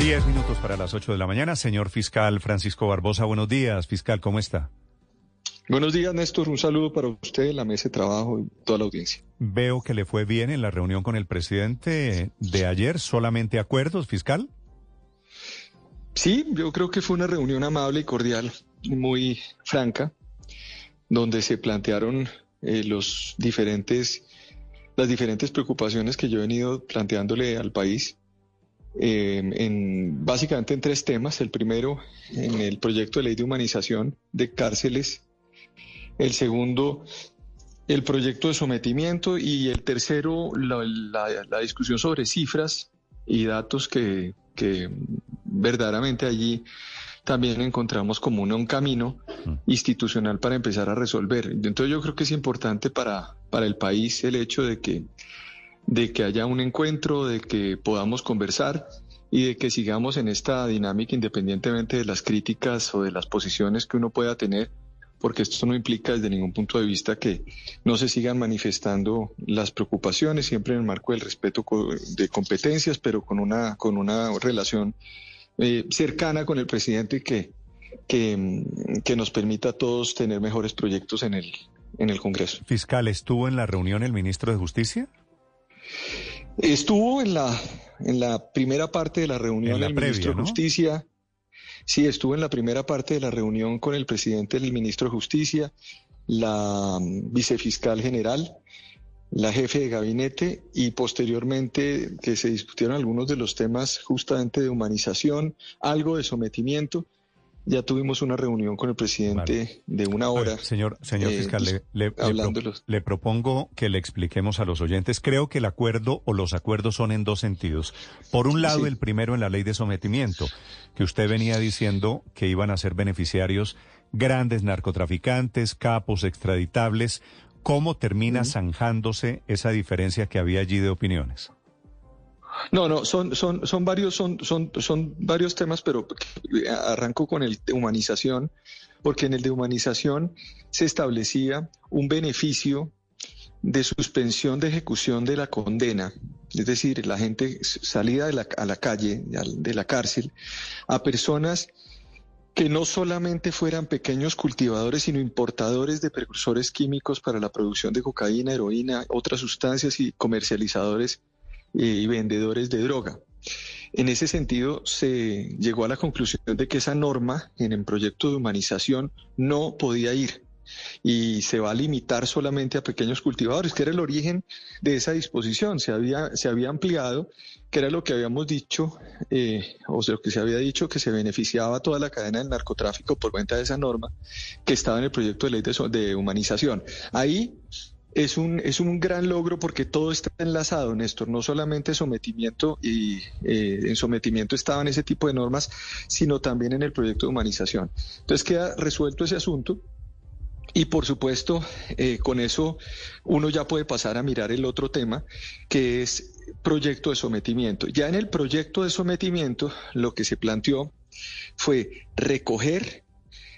Diez minutos para las ocho de la mañana. Señor fiscal Francisco Barbosa, buenos días. Fiscal, ¿cómo está? Buenos días, Néstor. Un saludo para usted, la mesa de trabajo y toda la audiencia. Veo que le fue bien en la reunión con el presidente de ayer. ¿Solamente acuerdos, fiscal? Sí, yo creo que fue una reunión amable y cordial, muy franca, donde se plantearon eh, los diferentes, las diferentes preocupaciones que yo he venido planteándole al país. Eh, en, básicamente en tres temas. El primero, en el proyecto de ley de humanización de cárceles. El segundo, el proyecto de sometimiento. Y el tercero, la, la- la discusión sobre cifras y datos que, que verdaderamente allí también encontramos como un, un camino institucional para empezar a resolver. Entonces yo creo que es importante para, para el país el hecho de que, de que haya un encuentro, de que podamos conversar y de que sigamos en esta dinámica independientemente de las críticas o de las posiciones que uno pueda tener, porque esto no implica desde ningún punto de vista que no se sigan manifestando las preocupaciones, siempre en el marco del respeto de competencias, pero con una, con una relación eh, cercana con el presidente y que, que, mm, que nos permita a todos tener mejores proyectos en el, en el Congreso. Fiscal, ¿estuvo en la reunión el ministro de Justicia? Estuvo en la, en la primera parte de la reunión En la el previa, ministro de. Justicia. Sí, estuvo en la primera parte de la reunión con el presidente del ministro de Justicia, la mm, vicefiscal general, la jefe de gabinete y posteriormente que se discutieron algunos de los temas justamente de humanización, algo de sometimiento. Ya tuvimos una reunión con el presidente de una ver, hora. señor, señor eh, fiscal, le, le- le pro- hablándolos. le propongo que le expliquemos a los oyentes. Creo que el acuerdo o los acuerdos son en dos sentidos. Por un lado, Sí. el primero en la ley de sometimiento, que usted venía diciendo que iban a ser beneficiarios grandes narcotraficantes, capos extraditables. ¿Cómo termina zanjándose esa diferencia que había allí de opiniones? No, no, son, son, son varios, son, son, son varios temas, pero arranco con el de humanización, porque en el de humanización se establecía un beneficio de suspensión de ejecución de la condena, es decir, la gente salida de la, a la calle, al- de la cárcel, a personas que no solamente fueran pequeños cultivadores, sino importadores de precursores químicos para la producción de cocaína, heroína, otras sustancias y comercializadores y vendedores de droga. En ese sentido, se llegó a la conclusión de que esa norma en el proyecto de humanización no podía ir y se va a limitar solamente a pequeños cultivadores, que era el origen de esa disposición. Se había, se había ampliado, que era lo que habíamos dicho, eh, o sea, lo que se había dicho, que se beneficiaba toda la cadena del narcotráfico por cuenta de esa norma que estaba en el proyecto de ley de, de humanización. Ahí es un, es un gran logro porque todo está enlazado, Néstor, no solamente sometimiento y eh, en sometimiento estaban ese tipo de normas, sino también en el proyecto de humanización. Entonces queda resuelto ese asunto. Y por supuesto, eh, con eso uno ya puede pasar a mirar el otro tema, que es proyecto de sometimiento. Ya en el proyecto de sometimiento, lo que se planteó fue recoger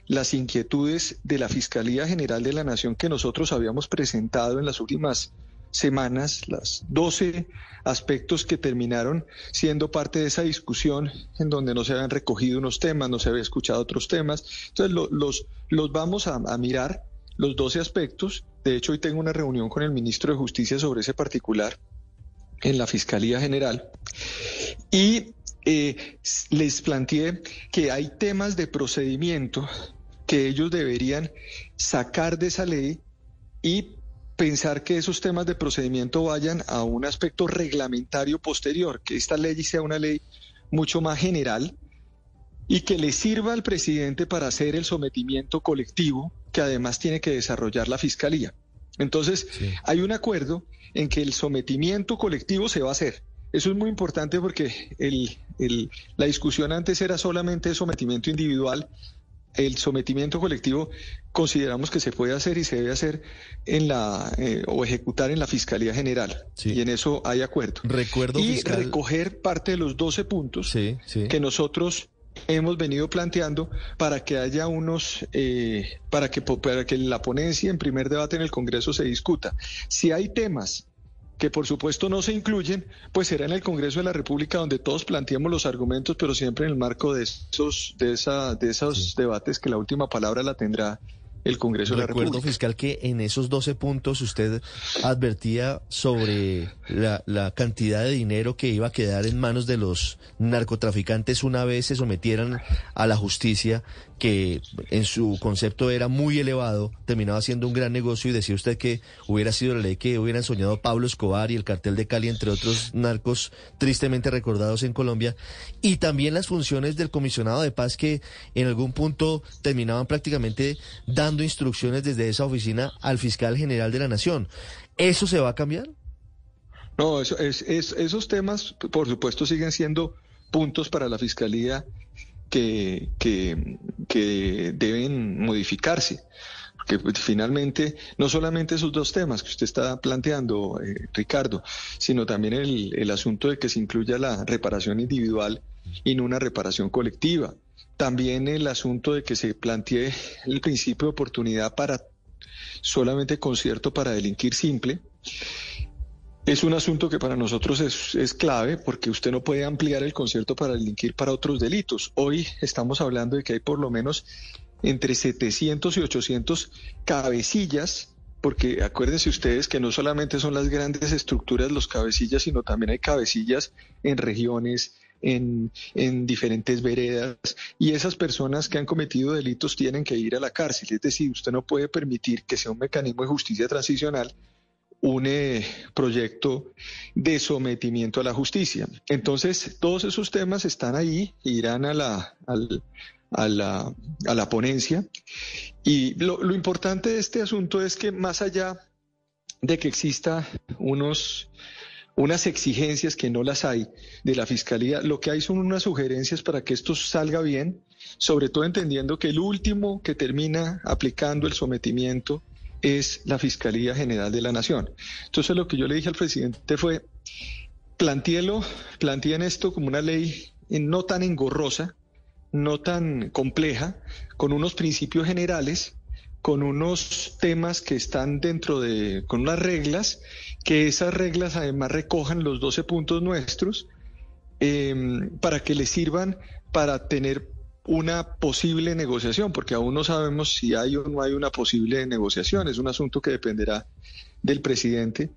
las inquietudes de la Fiscalía General de la Nación que nosotros habíamos presentado en las últimas semanas, las 12 aspectos que terminaron siendo parte de esa discusión en donde no se habían recogido unos temas, no se había escuchado otros temas. Entonces lo- los, los vamos a, a mirar, los 12 aspectos. De hecho, hoy tengo una reunión con el ministro de Justicia sobre ese particular en la Fiscalía General. Y eh, les planteé que hay temas de procedimiento que ellos deberían sacar de esa ley y pensar que esos temas de procedimiento vayan a un aspecto reglamentario posterior, que esta ley sea una ley mucho más general y que le sirva al presidente para hacer el sometimiento colectivo que además tiene que desarrollar la Fiscalía. Entonces, hay un acuerdo en que el sometimiento colectivo se va a hacer, eso es muy importante porque el, el, la discusión antes era solamente sometimiento individual. El sometimiento colectivo consideramos que se puede hacer y se debe hacer en la eh, o ejecutar en la Fiscalía General. Sí. Y en eso hay acuerdo. Recuerdo, y fiscal- recoger parte de los 12 puntos sí. que nosotros hemos venido planteando para que haya unos, eh, para, que, para que la ponencia en primer debate en el Congreso se discuta. Si hay temas que por supuesto no se incluyen, pues será en el Congreso de la República donde todos planteemos los argumentos, pero siempre en el marco de esos, de esa, de esos debates que la última palabra la tendrá el Congreso de la Recuerdo, República. fiscal, que en esos 12 puntos usted advertía sobre la, la cantidad de dinero que iba a quedar en manos de los narcotraficantes una vez se sometieran a la justicia, que en su concepto era muy elevado, terminaba siendo un gran negocio y decía usted que hubiera sido la ley que hubieran soñado Pablo Escobar y el cartel de Cali, entre otros narcos tristemente recordados en Colombia, y también las funciones del comisionado de paz que en algún punto terminaban prácticamente dando instrucciones desde esa oficina al fiscal general de la nación. ¿Eso se va a cambiar? No, eso, es, es- esos temas, por supuesto, siguen siendo puntos para la Fiscalía que, que, deben modificarse. Porque pues, finalmente, no solamente esos dos temas que usted está planteando, eh, Ricardo, sino también el, el asunto de que se incluya la reparación individual y no una reparación colectiva. También el asunto de que se plantee el principio de oportunidad para solamente concierto para delinquir simple. Es un asunto que para nosotros es, es clave porque usted no puede ampliar el concierto para delinquir para otros delitos. Hoy estamos hablando de que hay por lo menos entre 700 y 800 cabecillas, porque acuérdense ustedes que no solamente son las grandes estructuras los cabecillas, sino también hay cabecillas en regiones, en, en diferentes veredas, y esas personas que han cometido delitos tienen que ir a la cárcel. Es decir, usted no puede permitir que sea un mecanismo de justicia transicional un eh, proyecto de sometimiento a la justicia. Entonces, todos esos temas están ahí, irán a la, al- a la, a la ponencia. Y lo, lo importante de este asunto es que más allá de que exista unos, unas exigencias que no las hay de la Fiscalía, lo que hay son unas sugerencias para que esto salga bien, sobre todo entendiendo que el último que termina aplicando el sometimiento es la Fiscalía General de la Nación. Entonces lo que yo le dije al presidente fue, planteelo, planteen esto como una ley eh, no tan engorrosa, no tan compleja, con unos principios generales, con unos temas que están dentro de, con unas reglas, que esas reglas además recojan los 12 puntos nuestros, eh, para que les sirvan para tener una posible negociación, porque aún no sabemos si hay o no hay una posible negociación, es un asunto que dependerá del presidente.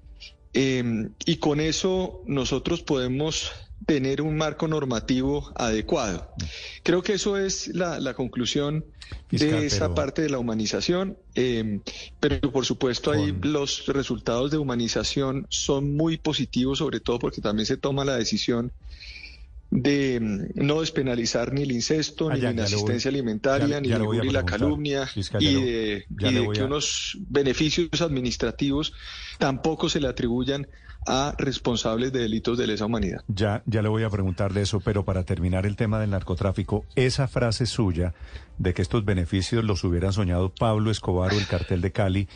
Eh, y con eso nosotros podemos tener un marco normativo adecuado. Creo que eso es la, la conclusión Fiscal, de esa pero- parte de la humanización, eh, pero por supuesto ahí Con- los resultados de humanización son muy positivos, sobre todo porque también se toma la decisión de mm, no despenalizar ni el incesto, Ah, ni ya, la voy- inasistencia alimentaria, ya- ni ya la y calumnia, fiscal, y de, y que a- unos beneficios administrativos tampoco se le atribuyan a responsables de delitos de lesa humanidad. Ya, ya le voy a preguntar de eso, pero para terminar el tema del narcotráfico, esa frase suya de que estos beneficios los hubieran soñado Pablo Escobar o el cartel de Cali,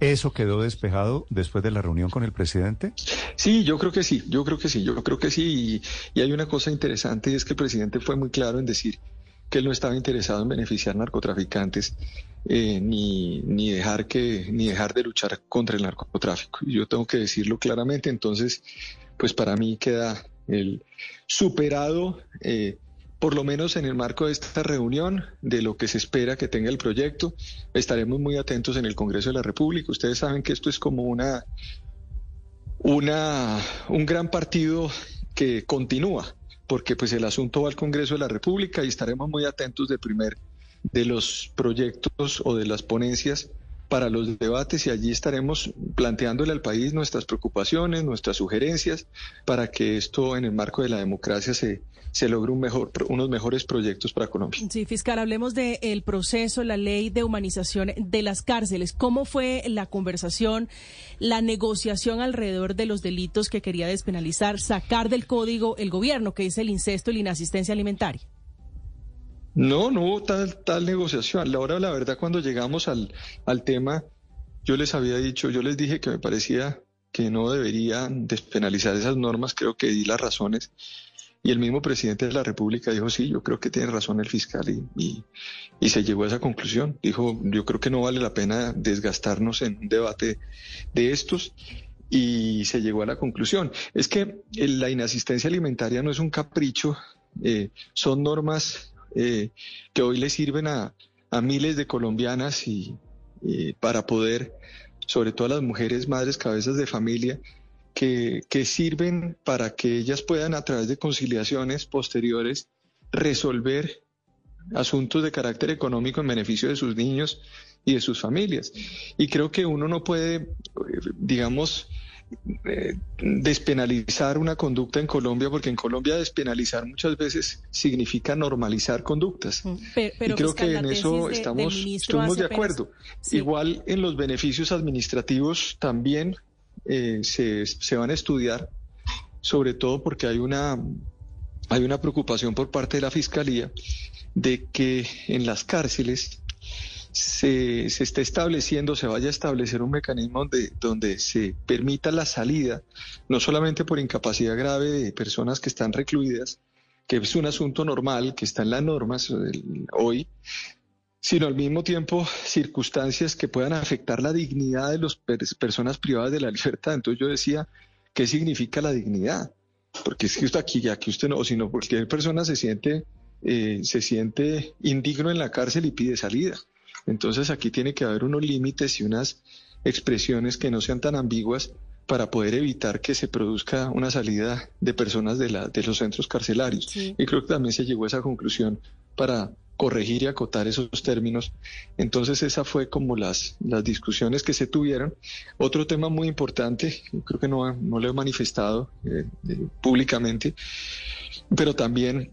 ¿eso quedó despejado después de la reunión con el presidente? Sí, yo creo que sí, yo creo que sí, yo creo que sí. Y, y hay una cosa interesante y es que el presidente fue muy claro en decir que él no estaba interesado en beneficiar narcotraficantes eh, ni, ni dejar que ni dejar de luchar contra el narcotráfico. Y yo tengo que decirlo claramente. Entonces, pues para mí queda el superado. eh, por lo menos en el marco de esta reunión, de lo que se espera que tenga el proyecto, estaremos muy atentos en el Congreso de la República. Ustedes saben que esto es como una, una, un gran partido que continúa, porque pues el asunto va al Congreso de la República y estaremos muy atentos de primer de los proyectos o de las ponencias para los debates y allí estaremos planteándole al país nuestras preocupaciones, nuestras sugerencias, para que esto en el marco de la democracia se, se logre un mejor, unos mejores proyectos para Colombia. Sí, fiscal, hablemos del proceso, la ley de humanización de las cárceles. ¿Cómo fue la conversación, la negociación alrededor de los delitos que quería despenalizar, sacar del código el gobierno, que es el incesto y la inasistencia alimentaria? No, no hubo tal, tal negociación. La hora, la verdad, cuando llegamos al, al tema, yo les había dicho, yo les dije que me parecía que no deberían despenalizar esas normas, creo que di las razones. Y el mismo presidente de la República dijo, sí, yo creo que tiene razón el fiscal y, y, se llegó a esa conclusión. Dijo, yo creo que no vale la pena desgastarnos en un debate de estos y se llegó a la conclusión. Es que la inasistencia alimentaria no es un capricho, eh, son normas eh, que hoy le sirven a, miles de colombianas y, para poder, sobre todo a las mujeres madres cabezas de familia, que, que sirven para que ellas puedan a través de conciliaciones posteriores resolver asuntos de carácter económico en beneficio de sus niños y de sus familias. Y creo que uno no puede, eh, digamos, eh, despenalizar una conducta en Colombia, porque en Colombia despenalizar muchas veces significa normalizar conductas. Mm, y creo que en eso estamos, estamos de acuerdo. Igual en los beneficios administrativos también eh, se, se van a estudiar, sobre todo porque hay una, hay una preocupación por parte de la Fiscalía de que en las cárceles se, se esté estableciendo, se vaya a establecer un mecanismo donde, donde se permita la salida, no solamente por incapacidad grave de personas que están recluidas, que es un asunto normal, que está en las normas hoy, sino al mismo tiempo circunstancias que puedan afectar la dignidad de las personas privadas de la libertad. Entonces yo decía, ¿qué significa la dignidad? Porque es que usted aquí, ya que usted no, sino cualquier persona se siente, eh, se siente indigno en la cárcel y pide salida. Entonces aquí tiene que haber unos límites y unas expresiones que no sean tan ambiguas para poder evitar que se produzca una salida de personas de, la, de los centros carcelarios. Y creo que también se llegó a esa conclusión para corregir y acotar esos términos. Entonces esa fue como las, las discusiones que se tuvieron. Otro tema muy importante, creo que no, no lo he manifestado eh, eh, públicamente, pero también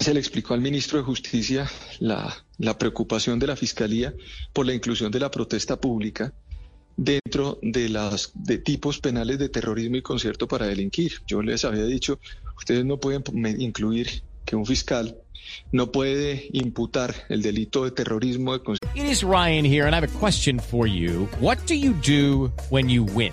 se le explicó al ministro de Justicia la, preocupación de la Fiscalía por la inclusión de la protesta pública dentro de las tipos penales de terrorismo y concierto para delinquir. Yo les había dicho, ustedes no pueden incluir que un fiscal no puede imputar el delito de terrorismo de It is Ryan here and I have a question for you. What do you do when you win?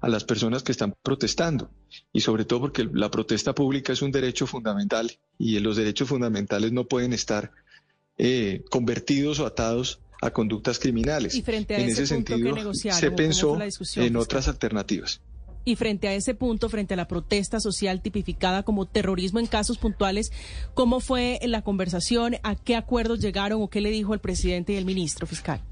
a las personas que están protestando y sobre todo porque la protesta pública es un derecho fundamental y los derechos fundamentales no pueden estar eh, convertidos o atados a conductas criminales. Y frente a en ese, sentido, se pensó en otras alternativas. Y frente a ese punto, frente a la protesta social tipificada como terrorismo en casos puntuales, ¿cómo fue la conversación? ¿A qué acuerdos llegaron o qué le dijo el presidente y el ministro fiscal?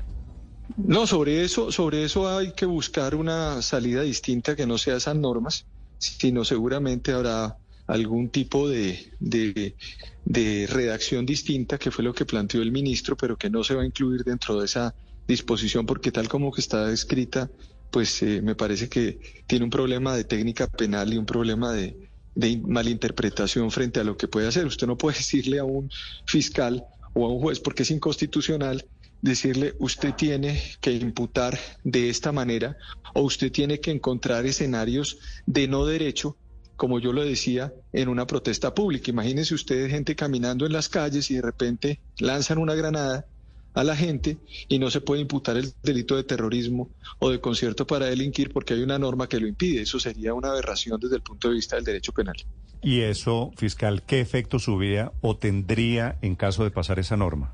No, sobre eso, sobre eso hay que buscar una salida distinta que no sea esas normas, sino seguramente habrá algún tipo de, de, redacción distinta, que fue lo que planteó el ministro, pero que no se va a incluir dentro de esa disposición, porque tal como que está escrita, pues eh, me parece que tiene un problema de técnica penal y un problema de, de malinterpretación frente a lo que puede hacer. Usted no puede decirle a un fiscal o a un juez, porque es inconstitucional, decirle usted tiene que imputar de esta manera o usted tiene que encontrar escenarios de no derecho, como yo lo decía, en una protesta pública. Imagínense ustedes gente caminando en las calles y de repente lanzan una granada a la gente y no se puede imputar el delito de terrorismo o de concierto para delinquir porque hay una norma que lo impide. Eso sería una aberración desde el punto de vista del derecho penal. ¿Y eso, fiscal, qué efecto subía o tendría en caso de pasar esa norma?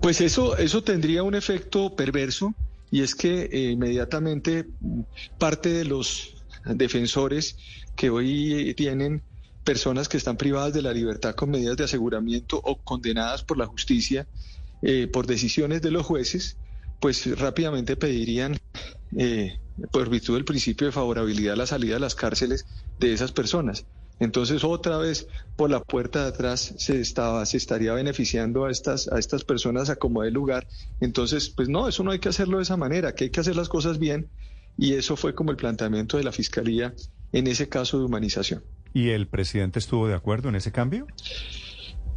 Pues eso, eso tendría un efecto perverso y es que eh, inmediatamente parte de los defensores que hoy tienen personas que están privadas de la libertad con medidas de aseguramiento o condenadas por la justicia eh, por decisiones de los jueces, pues rápidamente pedirían, eh, por virtud del principio de favorabilidad, la salida de las cárceles de esas personas. Entonces otra vez por la puerta de atrás se estaba, se estaría beneficiando a estas, a estas personas a como de lugar. Entonces, pues no, eso no hay que hacerlo de esa manera, que hay que hacer las cosas bien. Y eso fue como el planteamiento de la fiscalía en ese caso de humanización. ¿Y el presidente estuvo de acuerdo en ese cambio?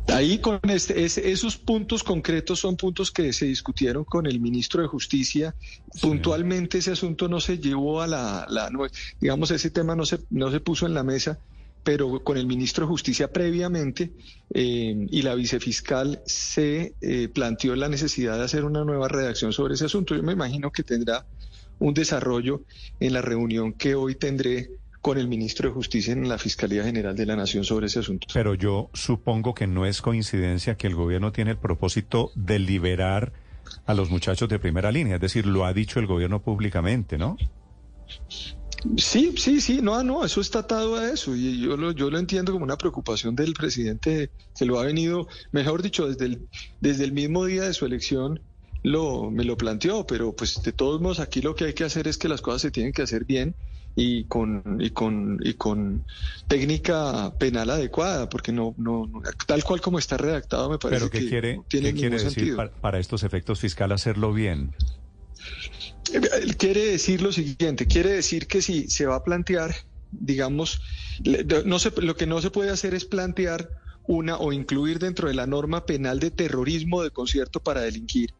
Ahí con este, esos puntos concretos son puntos que se discutieron con el ministro de Justicia. Puntualmente ese asunto no se llevó a la, digamos, ese tema no se, no se puso en la mesa, pero con el ministro de Justicia previamente eh, y la vicefiscal se eh, planteó la necesidad de hacer una nueva redacción sobre ese asunto. Yo me imagino que tendrá un desarrollo en la reunión que hoy tendré con el ministro de Justicia en la Fiscalía General de la Nación sobre ese asunto. Pero yo supongo que no es coincidencia que el gobierno tiene el propósito de liberar a los muchachos de primera línea, es decir, lo ha dicho el gobierno públicamente, ¿no? Sí, sí, sí, no, no, eso está atado a eso y yo lo, yo lo entiendo como una preocupación del presidente, se lo ha venido, mejor dicho, desde el, desde el mismo día de su elección lo, me lo planteó, pero pues de todos modos aquí lo que hay que hacer es que las cosas se tienen que hacer bien y con y con y con técnica penal adecuada porque no no, tal cual como está redactado me parece que quiere, no tiene ¿qué quiere decir para, estos efectos fiscales hacerlo bien quiere decir lo siguiente quiere decir que si se va a plantear digamos no se, lo que no se puede hacer es plantear una o incluir dentro de la norma penal de terrorismo de concierto para delinquir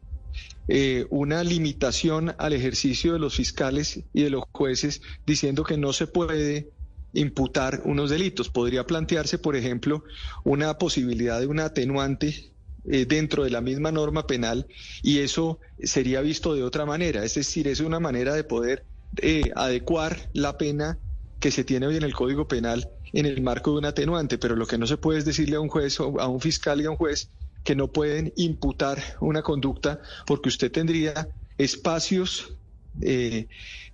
eh, una limitación al ejercicio de los fiscales y de los jueces diciendo que no se puede imputar unos delitos. Podría plantearse, por ejemplo, una posibilidad de un atenuante eh, dentro de la misma norma penal y eso sería visto de otra manera. Es decir, es una manera de poder eh, adecuar la pena que se tiene hoy en el Código Penal en el marco de un atenuante, pero lo que no se puede es decirle a un juez, a un fiscal y a un juez que no pueden imputar una conducta porque usted tendría espacios eh,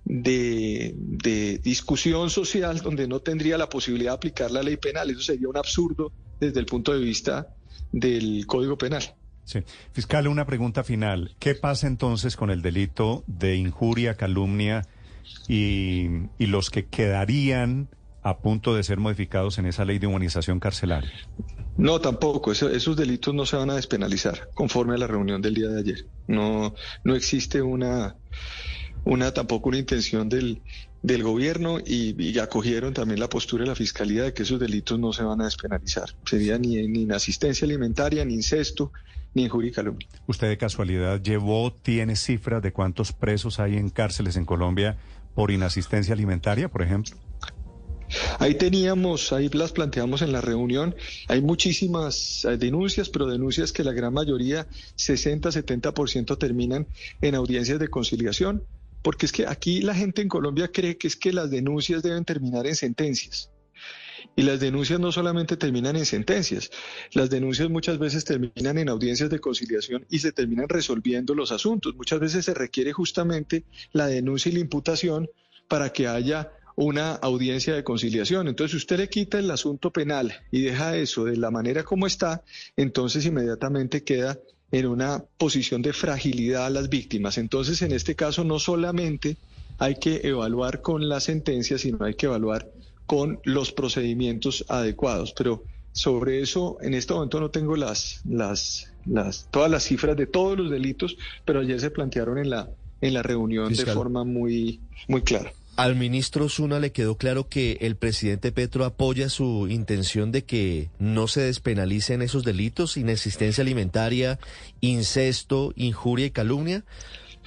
de, discusión social donde no tendría la posibilidad de aplicar la ley penal. Eso sería un absurdo desde el punto de vista del Código Penal. Sí. Fiscal, una pregunta final. ¿Qué pasa entonces con el delito de injuria, calumnia y, y los que quedarían a punto de ser modificados en esa ley de humanización carcelaria? No, tampoco. esos delitos no se van a despenalizar conforme a la reunión del día de ayer. No, no existe una, una tampoco una intención del, del gobierno y, acogieron también la postura de la fiscalía de que esos delitos no se van a despenalizar. Sería ni, ni en asistencia alimentaria, ni incesto, ni injuria y calumnia. ¿Usted de casualidad llevó, tiene cifras de cuántos presos hay en cárceles en Colombia por inasistencia alimentaria, por ejemplo? Ahí teníamos, ahí las planteamos en la reunión, hay muchísimas eh, denuncias, pero denuncias que la gran mayoría, 60-70% terminan en audiencias de conciliación, porque es que aquí la gente en Colombia cree que es que las denuncias deben terminar en sentencias. Y las denuncias no solamente terminan en sentencias, las denuncias muchas veces terminan en audiencias de conciliación y se terminan resolviendo los asuntos. Muchas veces se requiere justamente la denuncia y la imputación para que haya una audiencia de conciliación. Entonces, si usted le quita el asunto penal y deja eso de la manera como está, entonces inmediatamente queda en una posición de fragilidad a las víctimas. Entonces, en este caso, no solamente hay que evaluar con la sentencia, sino hay que evaluar con los procedimientos adecuados. Pero sobre eso, en este momento no tengo las, las, las, todas las cifras de todos los delitos, pero ayer se plantearon en la, en la reunión de forma muy, muy clara. Al ministro Zuna le quedó claro que el presidente Petro apoya su intención de que no se despenalicen esos delitos, inexistencia alimentaria, incesto, injuria y calumnia.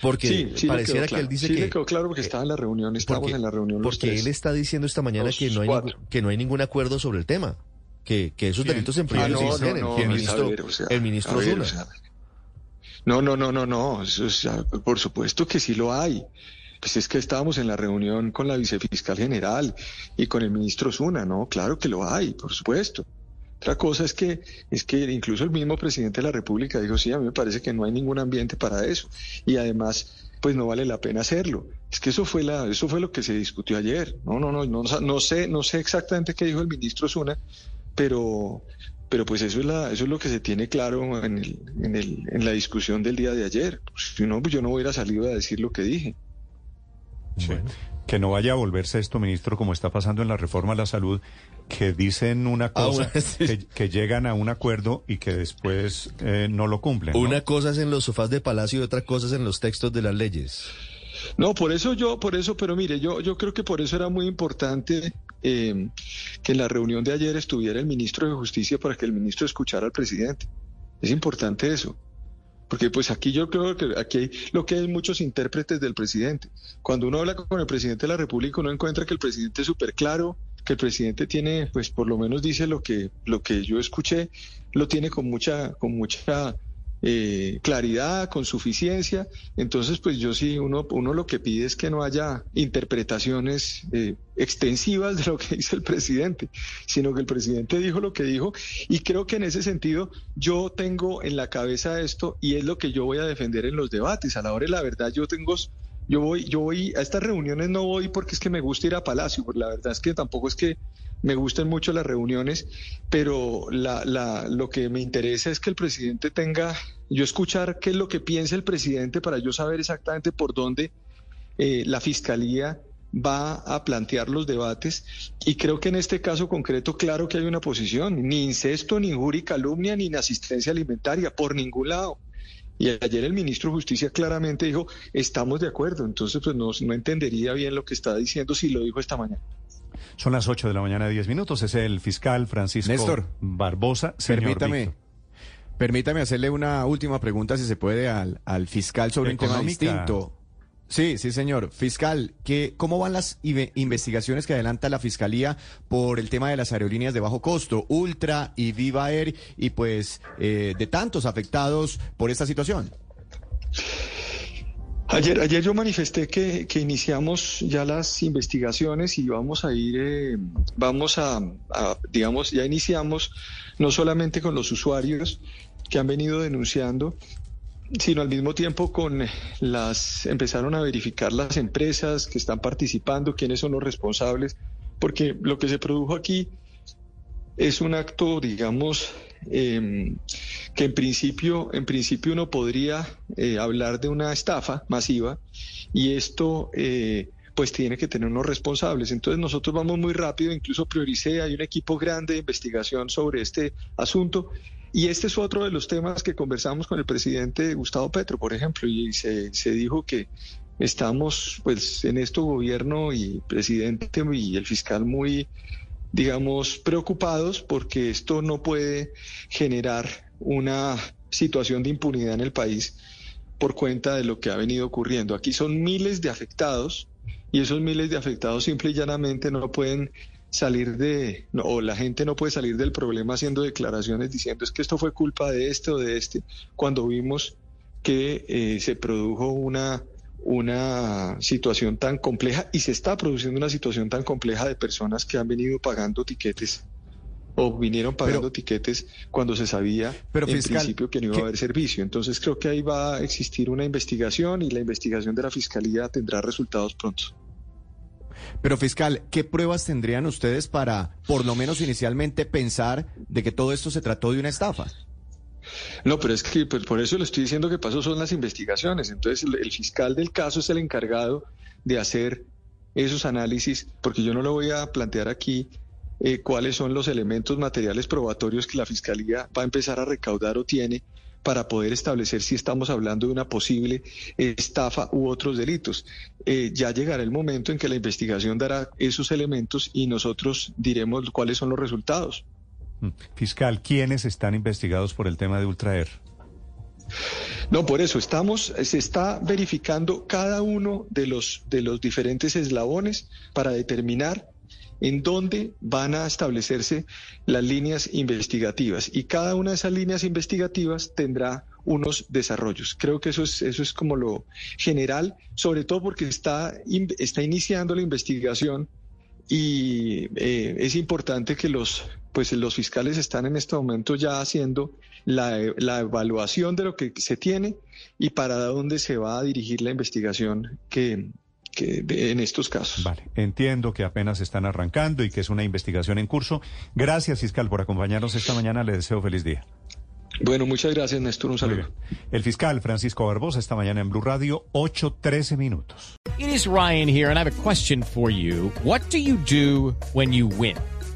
Porque pareciera que él dice sí que... le quedó claro porque estaba en la reunión, estábamos en la reunión Porque él está diciendo esta mañana que no, hay que no hay ningún acuerdo sobre el tema, que, que esos delitos en primer ah, no, no, el ministro, el ministro Zuna. no, no, no, no, no, por supuesto que sí lo hay. Pues es que estábamos en la reunión con la vicefiscal general y con el ministro Zuna, ¿no? Claro que lo hay, por supuesto. Otra cosa es que, es que incluso el mismo presidente de la República dijo, sí, a mí me parece que no hay ningún ambiente para eso. Y además, pues no vale la pena hacerlo. Es que eso fue la, eso fue lo que se discutió ayer. No, no, no, no, no sé, no sé exactamente qué dijo el ministro Zuna, pero, pero pues eso es la, eso es lo que se tiene claro en, el, en, el, en la discusión del día de ayer. Pues, si no, pues yo no hubiera salido a decir lo que dije. Que no vaya a volverse esto, ministro, como está pasando en la reforma a la salud, que dicen una Ah, cosa, bueno, que, que llegan a un acuerdo y que después eh, no lo cumplen. ¿no? Una cosa es en los sofás de palacio y otra cosa es en los textos de las leyes. No, por eso yo, por eso, pero mire, yo, yo creo que por eso era muy importante eh, que en la reunión de ayer estuviera el ministro de Justicia para que el ministro escuchara al presidente. Es importante eso. Porque pues aquí yo creo que aquí hay lo que hay muchos intérpretes del presidente. Cuando uno habla con el presidente de la República, uno encuentra que el presidente es súper claro, que el presidente tiene, pues por lo menos dice lo que, lo que yo escuché, lo tiene con mucha, con mucha eh, claridad, con suficiencia. Entonces, pues yo sí, uno, uno lo que pide es que no haya interpretaciones eh, extensivas de lo que dice el presidente, sino que el presidente dijo lo que dijo. Y creo que en ese sentido yo tengo en la cabeza esto y es lo que yo voy a defender en los debates. A la hora de la verdad, yo tengo... Yo voy, yo voy a estas reuniones no voy porque es que me gusta ir a Palacio, porque la verdad es que tampoco es que me gusten mucho las reuniones, pero la, la, lo que me interesa es que el presidente tenga, yo escuchar qué es lo que piensa el presidente para yo saber exactamente por dónde eh, la fiscalía va a plantear los debates y creo que en este caso concreto claro que hay una posición, ni incesto, ni injuria y calumnia, ni inasistencia alimentaria, por ningún lado. Y ayer el ministro de Justicia claramente dijo, estamos de acuerdo, entonces pues no, no entendería bien lo que está diciendo si lo dijo esta mañana. Son las 8 de la mañana, 10 minutos. Es el fiscal Francisco Néstor, Barbosa. Señor Permítame, Víctor. permítame hacerle una última pregunta, si se puede, al, al fiscal sobre un tema distinto. Sí, sí, señor. Fiscal, ¿qué, ¿cómo van las investigaciones que adelanta la Fiscalía por el tema de las aerolíneas de bajo costo, Ultra y Viva Air, y pues eh, de tantos afectados por esta situación? Ayer, ayer yo manifesté que, iniciamos ya las investigaciones y vamos a ir, eh, vamos a, digamos, ya iniciamos no solamente con los usuarios que han venido denunciando, sino al mismo tiempo con las, empezaron a verificar las empresas que están participando, quiénes son los responsables, porque lo que se produjo aquí es un acto, digamos, eh, que en principio, en principio uno podría eh, hablar de una estafa masiva y esto eh, pues tiene que tener unos responsables. Entonces nosotros vamos muy rápido, incluso prioricé, hay un equipo grande de investigación sobre este asunto y este es otro de los temas que conversamos con el presidente Gustavo Petro, por ejemplo, y se, se dijo que estamos pues en esto gobierno y presidente y el fiscal muy digamos, preocupados porque esto no puede generar una situación de impunidad en el país por cuenta de lo que ha venido ocurriendo. Aquí son miles de afectados y esos miles de afectados simple y llanamente no pueden salir de, no, o la gente no puede salir del problema haciendo declaraciones diciendo es que esto fue culpa de este o de este, cuando vimos que eh, se produjo una una situación tan compleja y se está produciendo una situación tan compleja de personas que han venido pagando tiquetes o vinieron pagando tiquetes cuando se sabía Pero, en fiscal, principio que no iba ¿qué- a haber servicio. Entonces creo que ahí va a existir una investigación y la investigación de la Fiscalía tendrá resultados pronto. Pero fiscal, ¿qué pruebas tendrían ustedes para, por lo menos inicialmente, pensar de que todo esto se trató de una estafa? No, pero es que pues, por eso le estoy diciendo que paso son las investigaciones. Entonces el, fiscal del caso es el encargado de hacer esos análisis, porque yo no le voy a plantear aquí eh, cuáles son los elementos materiales probatorios que la fiscalía va a empezar a recaudar o tiene para poder establecer si estamos hablando de una posible estafa u otros delitos. Eh, ya llegará el momento en que la investigación dará esos elementos y nosotros diremos cuáles son los resultados. Mm. Fiscal, ¿quiénes están investigados por el tema de Ultraer? No, por eso estamos, se está verificando cada uno de los, de los diferentes eslabones para determinar en dónde van a establecerse las líneas investigativas y cada una de esas líneas investigativas tendrá unos desarrollos. Creo que eso es, eso es como lo general, sobre todo porque está, está iniciando la investigación y eh, es importante que los pues los fiscales están en este momento ya haciendo la, la evaluación de lo que se tiene y para dónde se va a dirigir la investigación que, que de- en estos casos. Vale, entiendo que apenas están arrancando y que es una investigación en curso. Gracias, fiscal, por acompañarnos esta mañana. Le deseo feliz día. Bueno, muchas gracias, Néstor. Un saludo. El fiscal Francisco Barbosa esta mañana en Blue Radio, 8.13 minutos. It is Ryan here, and I have a question for you. What do you do when you win?